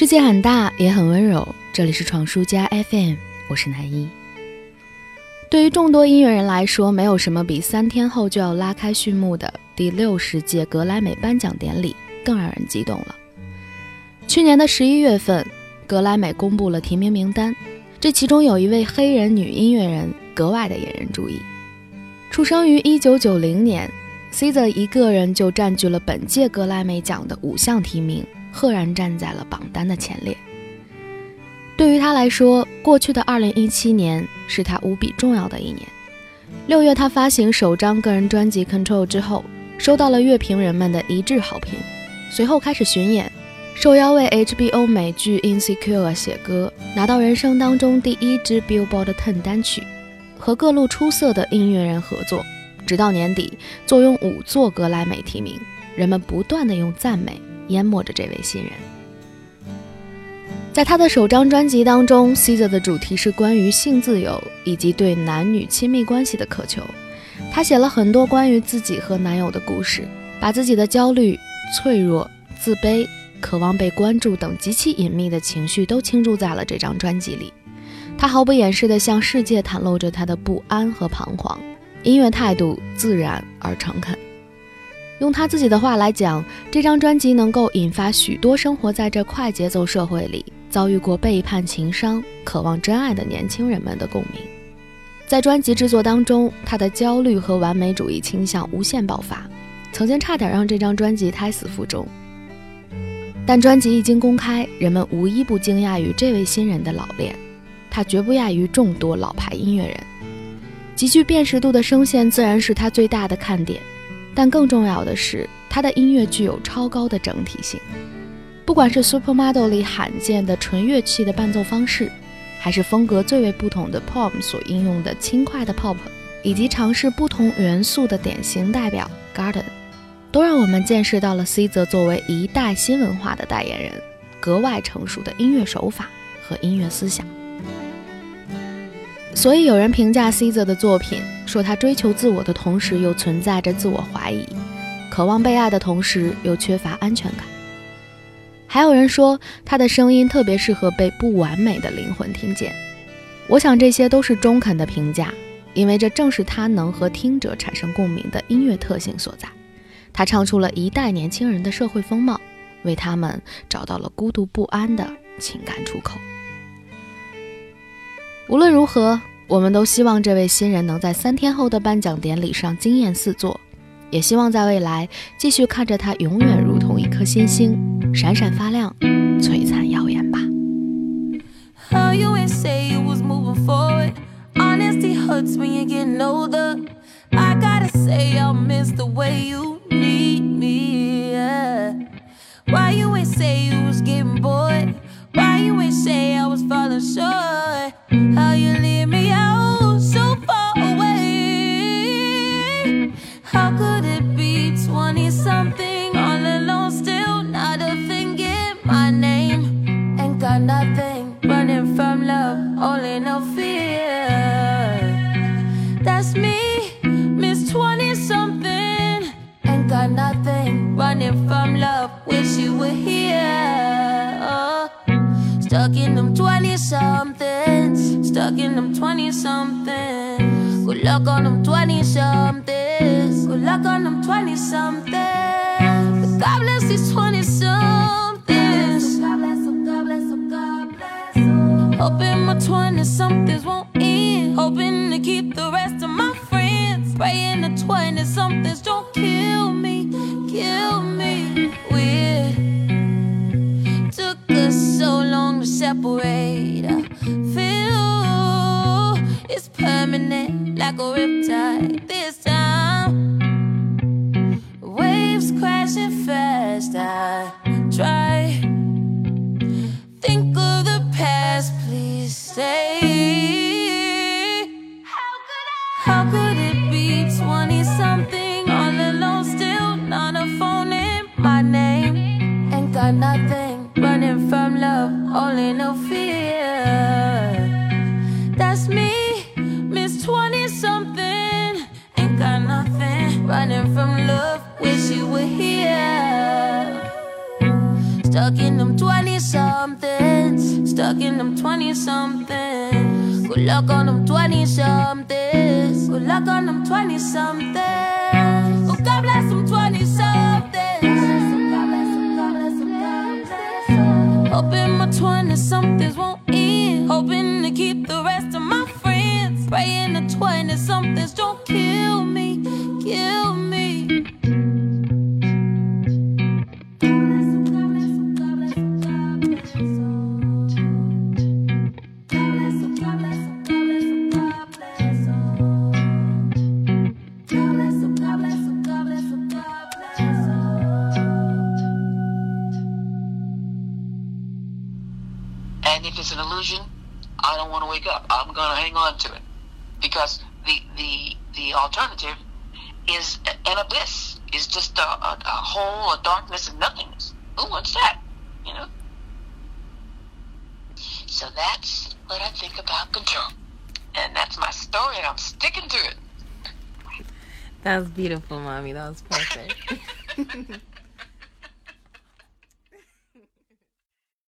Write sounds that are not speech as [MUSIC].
世界很大，也很温柔。这里是闯书家 FM，我是南一。对于众多音乐人来说，没有什么比三天后就要拉开序幕的第六十届格莱美颁奖典礼更让人激动了。去年的十一月份，格莱美公布了提名名单，这其中有一位黑人女音乐人格外的引人注意。出生于一九九零年，SZA 一个人就占据了本届格莱美奖的五项提名。赫然站在了榜单的前列。对于他来说，过去的2017年是他无比重要的一年。六月，他发行首张个人专辑《Control》之后，收到了乐评人们的一致好评。随后开始巡演，受邀为 HBO 美剧《Insecure》写歌，拿到人生当中第一支 Billboard Ten 单曲，和各路出色的音乐人合作，直到年底，坐拥五座格莱美提名，人们不断的用赞美。淹没着这位新人。在他的首张专辑当中希泽的主题是关于性自由以及对男女亲密关系的渴求。他写了很多关于自己和男友的故事，把自己的焦虑、脆弱、自卑、渴望被关注等极其隐秘的情绪都倾注在了这张专辑里。他毫不掩饰地向世界袒露着他的不安和彷徨，音乐态度自然而诚恳。用他自己的话来讲，这张专辑能够引发许多生活在这快节奏社会里、遭遇过背叛、情伤、渴望真爱的年轻人们的共鸣。在专辑制作当中，他的焦虑和完美主义倾向无限爆发，曾经差点让这张专辑胎死腹中。但专辑一经公开，人们无一不惊讶于这位新人的老练，他绝不亚于众多老牌音乐人，极具辨识度的声线自然是他最大的看点。但更重要的是，他的音乐具有超高的整体性。不管是《Supermodel》里罕见的纯乐器的伴奏方式，还是风格最为不同的 Pop 所应用的轻快的 Pop，以及尝试不同元素的典型代表 Garden，都让我们见识到了 SZA 作为一代新文化的代言人，格外成熟的音乐手法和音乐思想。所以有人评价 SZA 的作品。说他追求自我的同时，又存在着自我怀疑；渴望被爱的同时，又缺乏安全感。还有人说他的声音特别适合被不完美的灵魂听见。我想这些都是中肯的评价，因为这正是他能和听者产生共鸣的音乐特性所在。他唱出了一代年轻人的社会风貌，为他们找到了孤独不安的情感出口。无论如何。我们都希望这位新人能在三天后的颁奖典礼上惊艳四座，也希望在未来继续看着他永远如同一颗星星，闪闪发亮，璀璨耀眼吧。nothing, running from love, only no fear. That's me, Miss 20 something. Ain't got nothing, running from love, wish you were here. Oh. Stuck in them 20 somethings, stuck in them 20 somethings. Good luck on them 20 somethings, good luck on them 20 somethings. Hoping my 20 somethings won't end. Hoping to keep the rest of my friends. Praying the 20 somethings don't kill me, kill me. We took us so long to separate. I feel it's permanent, like a riptide. This got nothing running from love, only no fear. That's me, Miss 20 something. Ain't got nothing running from love, wish you were here. Stuck in them 20 somethings. Stuck in them 20 somethings. Good luck on them 20 somethings. Good luck on them 20 somethings. Hoping my 20 somethings won't end. Hoping to keep the rest of my friends. Praying the 20 somethings don't kill if it's an illusion, I don't want to wake up. I'm going to hang on to it because the the the alternative is an abyss. Is just a, a, a hole, a darkness, and nothingness. Who wants that? You know. So that's what I think about control, and that's my story, and I'm sticking to it. That was beautiful, mommy. That was perfect. [LAUGHS]